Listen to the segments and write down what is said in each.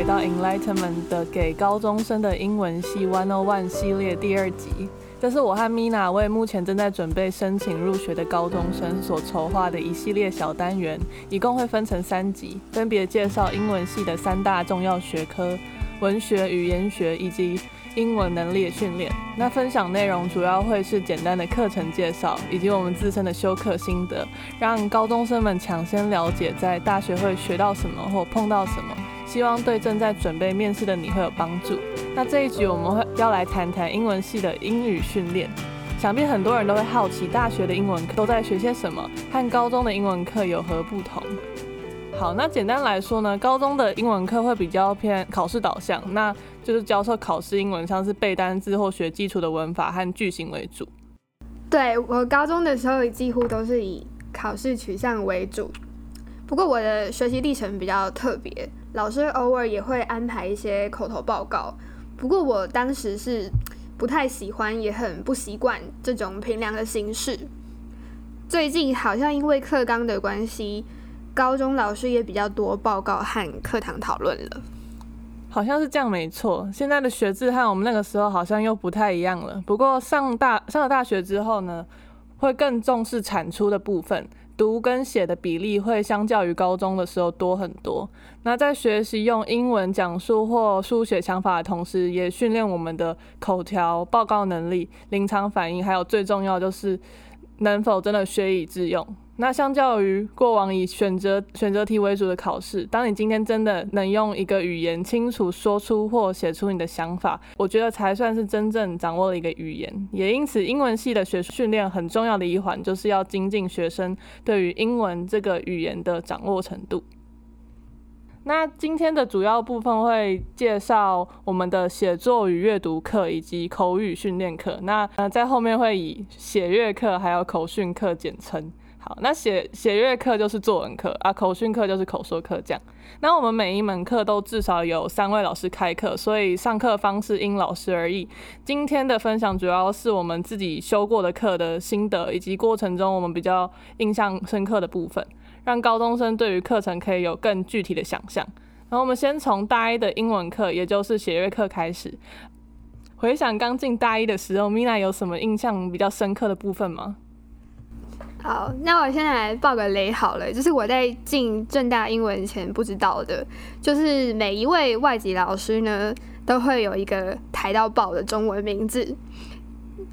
回到 Enlightenment 的给高中生的英文系 One O One 系列第二集。这是我和 Mina 为目前正在准备申请入学的高中生所筹划的一系列小单元，一共会分成三集，分别介绍英文系的三大重要学科：文学、语言学以及英文能力的训练。那分享内容主要会是简单的课程介绍，以及我们自身的修课心得，让高中生们抢先了解在大学会学到什么或碰到什么。希望对正在准备面试的你会有帮助。那这一集我们会要来谈谈英文系的英语训练。想必很多人都会好奇，大学的英文课都在学些什么，和高中的英文课有何不同？好，那简单来说呢，高中的英文课会比较偏考试导向，那就是教授考试英文，像是背单词或学基础的文法和句型为主。对我高中的时候几乎都是以考试取向为主，不过我的学习历程比较特别。老师偶尔也会安排一些口头报告，不过我当时是不太喜欢，也很不习惯这种评量的形式。最近好像因为课纲的关系，高中老师也比较多报告和课堂讨论了。好像是这样，没错。现在的学制和我们那个时候好像又不太一样了。不过上大上了大学之后呢，会更重视产出的部分。读跟写的比例会相较于高中的时候多很多。那在学习用英文讲述或书写想法的同时，也训练我们的口条、报告能力、临场反应，还有最重要就是能否真的学以致用。那相较于过往以选择选择题为主的考试，当你今天真的能用一个语言清楚说出或写出你的想法，我觉得才算是真正掌握了一个语言。也因此，英文系的学训练很重要的一环，就是要精进学生对于英文这个语言的掌握程度。那今天的主要部分会介绍我们的写作与阅读课以及口语训练课。那呃，在后面会以写阅课还有口训课简称。那写写阅课就是作文课啊，口训课就是口说课这样。那我们每一门课都至少有三位老师开课，所以上课方式因老师而异。今天的分享主要是我们自己修过的课的心得，以及过程中我们比较印象深刻的部分，让高中生对于课程可以有更具体的想象。然后我们先从大一的英文课，也就是写阅课开始。回想刚进大一的时候，Mina 有什么印象比较深刻的部分吗？好，那我现在来报个雷好了，就是我在进正大英文前不知道的，就是每一位外籍老师呢都会有一个抬到爆的中文名字。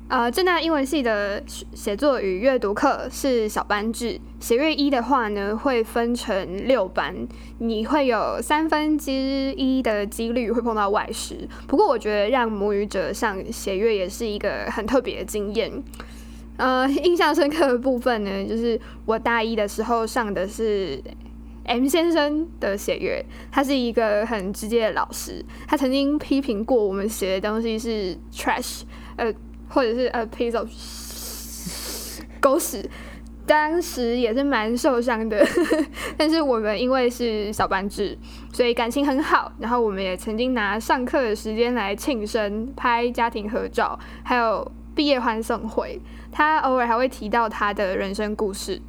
呃，正大英文系的写作与阅读课是小班制，写阅一的话呢会分成六班，你会有三分之一的几率会碰到外师。不过我觉得让母语者上写阅也是一个很特别的经验。呃，印象深刻的部分呢，就是我大一的时候上的是 M 先生的写乐，他是一个很直接的老师，他曾经批评过我们写的东西是 trash，呃，或者是 a piece of 狗屎，当时也是蛮受伤的，但是我们因为是小班制，所以感情很好，然后我们也曾经拿上课的时间来庆生、拍家庭合照，还有毕业欢送会。他偶尔还会提到他的人生故事，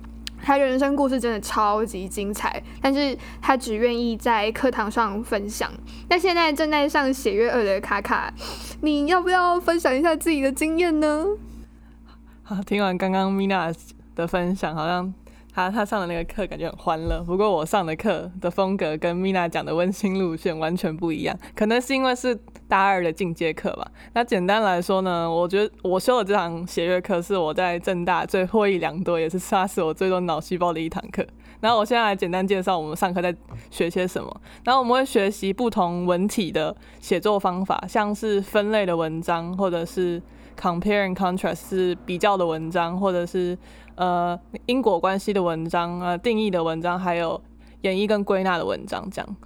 他的人生故事真的超级精彩，但是他只愿意在课堂上分享。那现在正在上写月二的卡卡，你要不要分享一下自己的经验呢？好，听完刚刚 Mina 的分享，好像。他他上的那个课感觉很欢乐，不过我上的课的风格跟 Mina 讲的温馨路线完全不一样，可能是因为是大二的进阶课吧。那简单来说呢，我觉得我修的这堂写乐课是我在正大最获益良多，也是杀死我最多脑细胞的一堂课。然后我现在来简单介绍我们上课在学些什么。然后我们会学习不同文体的写作方法，像是分类的文章，或者是 compare and contrast 是比较的文章，或者是。呃，因果关系的文章，呃，定义的文章，还有演绎跟归纳的文章，这样。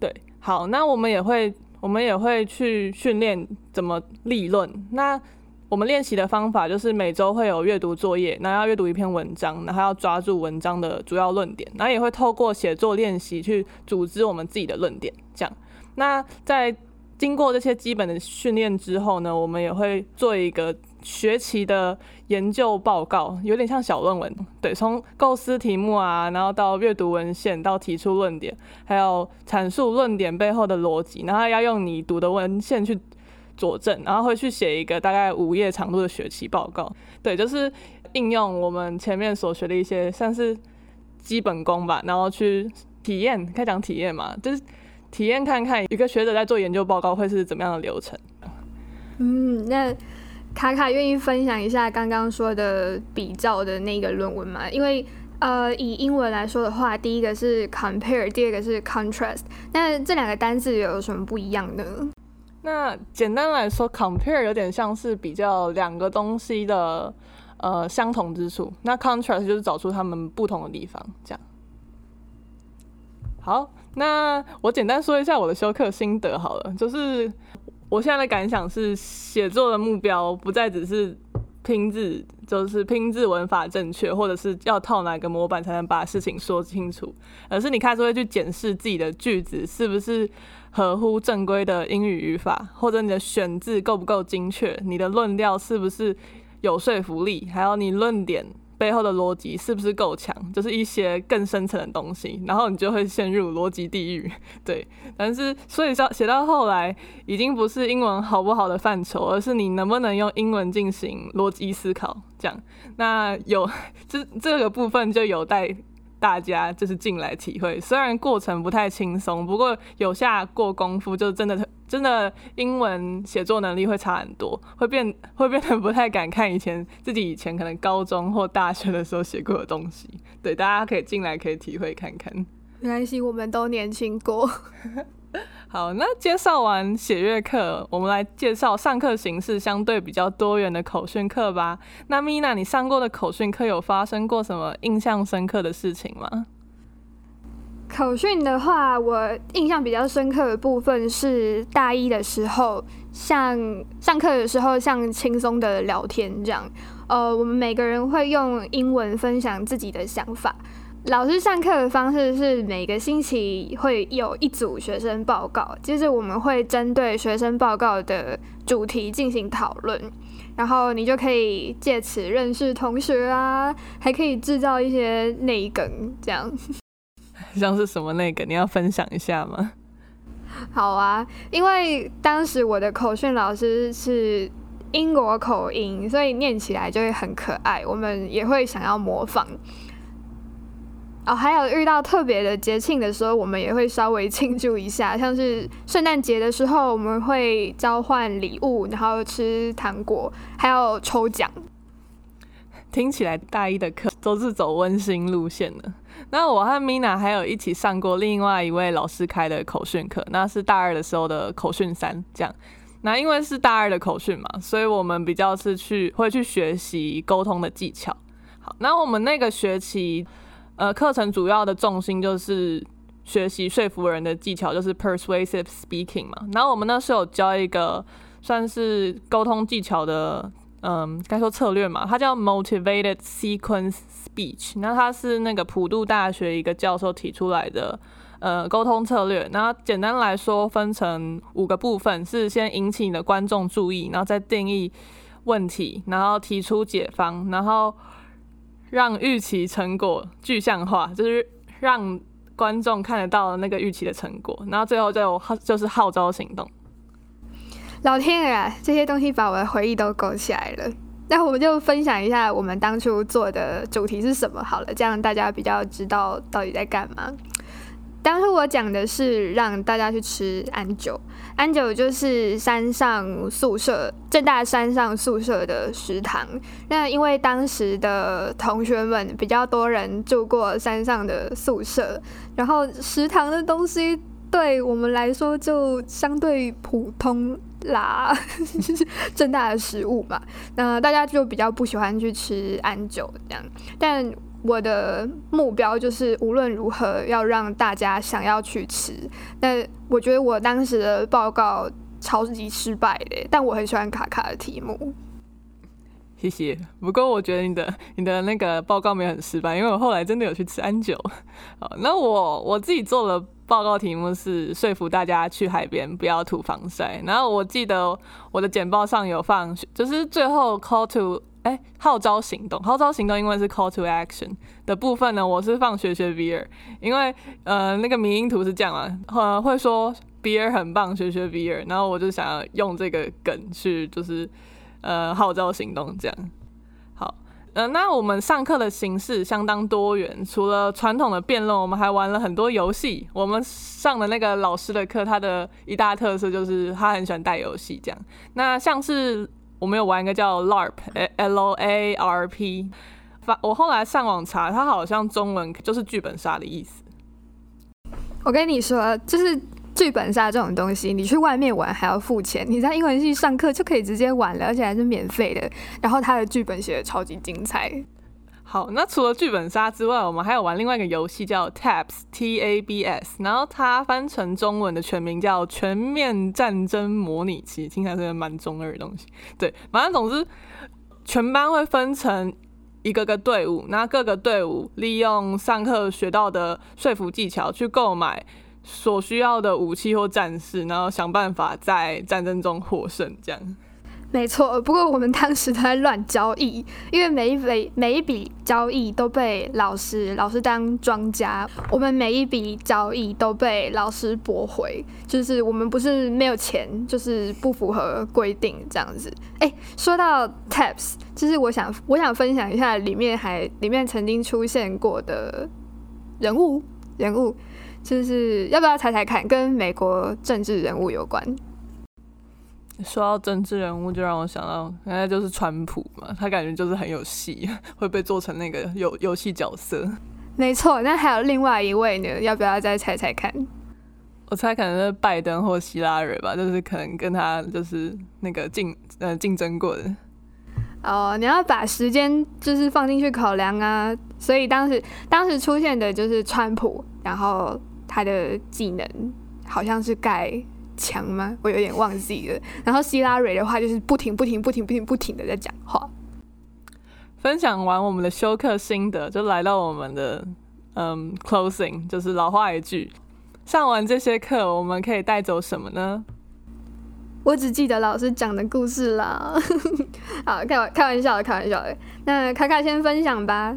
对，好，那我们也会，我们也会去训练怎么立论。那我们练习的方法就是每周会有阅读作业，那要阅读一篇文章，然后要抓住文章的主要论点，然后也会透过写作练习去组织我们自己的论点，这样。那在经过这些基本的训练之后呢，我们也会做一个。学期的研究报告，有点像小论文。对，从构思题目啊，然后到阅读文献，到提出论点，还有阐述论点背后的逻辑，然后要用你读的文献去佐证，然后会去写一个大概五页长度的学期报告。对，就是应用我们前面所学的一些，像是基本功吧，然后去体验，开讲体验嘛，就是体验看看一个学者在做研究报告会是怎么样的流程。嗯，那。卡卡愿意分享一下刚刚说的比较的那个论文吗？因为呃，以英文来说的话，第一个是 compare，第二个是 contrast。那这两个单字有什么不一样呢？那简单来说，compare 有点像是比较两个东西的呃相同之处，那 contrast 就是找出它们不同的地方。这样。好，那我简单说一下我的修课心得好了，就是。我现在的感想是，写作的目标不再只是拼字，就是拼字文法正确，或者是要套哪个模板才能把事情说清楚，而是你开始会去检视自己的句子是不是合乎正规的英语语法，或者你的选字够不够精确，你的论调是不是有说服力，还有你论点。背后的逻辑是不是够强？就是一些更深层的东西，然后你就会陷入逻辑地狱。对，但是所以说写到后来，已经不是英文好不好的范畴，而是你能不能用英文进行逻辑思考。这样，那有这这个部分就有待。大家就是进来体会，虽然过程不太轻松，不过有下过功夫，就真的真的英文写作能力会差很多，会变 会变得不太敢看以前自己以前可能高中或大学的时候写过的东西。对，大家可以进来可以体会看看。没关系，我们都年轻过。好，那介绍完写乐课，我们来介绍上课形式相对比较多元的口训课吧。那米娜，你上过的口训课有发生过什么印象深刻的事情吗？口训的话，我印象比较深刻的部分是大一的时候，像上课的时候，像轻松的聊天这样。呃，我们每个人会用英文分享自己的想法。老师上课的方式是每个星期会有一组学生报告，接着我们会针对学生报告的主题进行讨论，然后你就可以借此认识同学啊，还可以制造一些内梗，这样。像是什么内梗？你要分享一下吗？好啊，因为当时我的口训老师是英国口音，所以念起来就会很可爱，我们也会想要模仿。哦，还有遇到特别的节庆的时候，我们也会稍微庆祝一下，像是圣诞节的时候，我们会交换礼物，然后吃糖果，还有抽奖。听起来大一的课都是走温馨路线的。那我和 Mina 还有一起上过另外一位老师开的口训课，那是大二的时候的口训三。这样，那因为是大二的口训嘛，所以我们比较是去会去学习沟通的技巧。好，那我们那个学期。呃，课程主要的重心就是学习说服人的技巧，就是 persuasive speaking 嘛。然后我们那时候有教一个算是沟通技巧的，嗯，该说策略嘛，它叫 motivated sequence speech。那它是那个普渡大学一个教授提出来的呃沟通策略。那简单来说，分成五个部分，是先引起你的观众注意，然后再定义问题，然后提出解方，然后。让预期成果具象化，就是让观众看得到那个预期的成果，然后最后就号就是号召行动。老天爷啊，这些东西把我的回忆都勾起来了。那我们就分享一下我们当初做的主题是什么好了，这样大家比较知道到底在干嘛。当初我讲的是让大家去吃安酒，安酒就是山上宿舍正大山上宿舍的食堂。那因为当时的同学们比较多人住过山上的宿舍，然后食堂的东西对我们来说就相对普通啦，正大的食物嘛。那大家就比较不喜欢去吃安酒这样，但。我的目标就是无论如何要让大家想要去吃。那我觉得我当时的报告超级失败的，但我很喜欢卡卡的题目。谢谢。不过我觉得你的你的那个报告没有很失败，因为我后来真的有去吃安酒。好，那我我自己做的报告题目是说服大家去海边不要涂防晒。然后我记得我的简报上有放，就是最后 call to 哎号召行动，号召行动因为是 call to action 的部分呢，我是放学学比尔，因为呃那个迷因图是这样啊，呃会说比尔很棒，学学比尔，然后我就想要用这个梗去就是。呃，号召行动这样好。呃，那我们上课的形式相当多元，除了传统的辩论，我们还玩了很多游戏。我们上的那个老师的课，他的一大特色就是他很喜欢带游戏这样。那像是我们有玩一个叫 LARP，L A R P，反我后来上网查，它好像中文就是剧本杀的意思。我跟你说，就是。剧本杀这种东西，你去外面玩还要付钱，你在英文系上课就可以直接玩了，而且还是免费的。然后它的剧本写的超级精彩。好，那除了剧本杀之外，我们还有玩另外一个游戏叫 Tabs T A B S，然后它翻成中文的全名叫全面战争模拟器，听起来是蛮中二的东西。对，反正总之全班会分成一个个队伍，那各个队伍利用上课学到的说服技巧去购买。所需要的武器或战士，然后想办法在战争中获胜，这样。没错，不过我们当时都在乱交易，因为每一笔每一笔交易都被老师老师当庄家，我们每一笔交易都被老师驳回，就是我们不是没有钱，就是不符合规定这样子。哎，说到 Taps，就是我想我想分享一下里面还里面曾经出现过的人物人物。就是要不要猜猜看，跟美国政治人物有关？说到政治人物，就让我想到，原来就是川普嘛。他感觉就是很有戏，会被做成那个游游戏角色。没错，那还有另外一位呢？要不要再猜猜看？我猜可能是拜登或希拉蕊吧，就是可能跟他就是那个竞呃竞争过的。哦，你要把时间就是放进去考量啊。所以当时当时出现的就是川普，然后。他的技能好像是盖墙吗？我有点忘记了。然后希拉蕊的话就是不停、不停、不停、不停、不停的在讲话。分享完我们的休课心得，就来到我们的嗯 closing，就是老话一句：上完这些课，我们可以带走什么呢？我只记得老师讲的故事啦。好，开玩开玩笑的，开玩笑的。那卡卡先分享吧。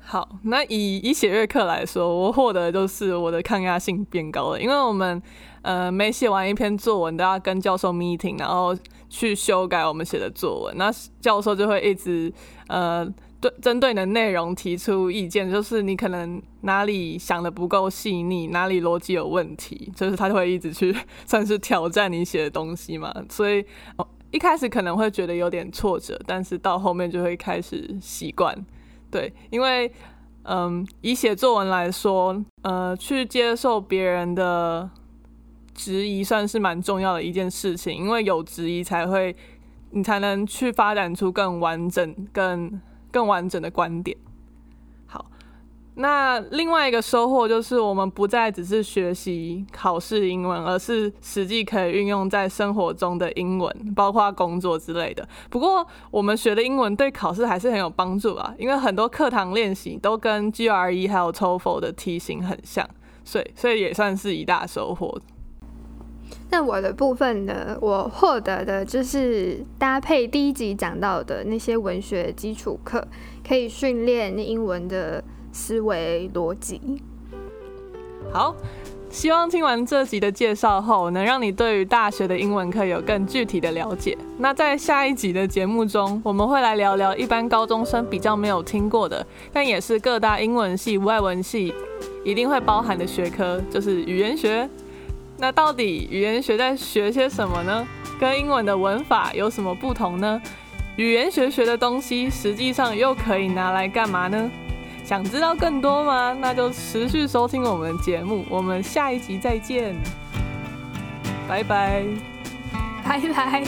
好，那以以写月课来说，我获得的就是我的抗压性变高了，因为我们呃每写完一篇作文都要跟教授 meeting，然后去修改我们写的作文，那教授就会一直呃对针对你的内容提出意见，就是你可能哪里想的不够细腻，哪里逻辑有问题，就是他就会一直去算是挑战你写的东西嘛，所以一开始可能会觉得有点挫折，但是到后面就会开始习惯。对，因为，嗯，以写作文来说，呃，去接受别人的质疑，算是蛮重要的一件事情。因为有质疑，才会你才能去发展出更完整、更更完整的观点。好那另外一个收获就是，我们不再只是学习考试英文，而是实际可以运用在生活中的英文，包括工作之类的。不过，我们学的英文对考试还是很有帮助啊，因为很多课堂练习都跟 GRE 还有 TOEFL 的题型很像，所以所以也算是一大收获。那我的部分呢，我获得的就是搭配第一集讲到的那些文学基础课，可以训练英文的。思维逻辑好，希望听完这集的介绍后，能让你对于大学的英文课有更具体的了解。那在下一集的节目中，我们会来聊聊一般高中生比较没有听过的，但也是各大英文系、外文系一定会包含的学科，就是语言学。那到底语言学在学些什么呢？跟英文的文法有什么不同呢？语言学学的东西，实际上又可以拿来干嘛呢？想知道更多吗？那就持续收听我们的节目，我们下一集再见，拜拜，拜拜。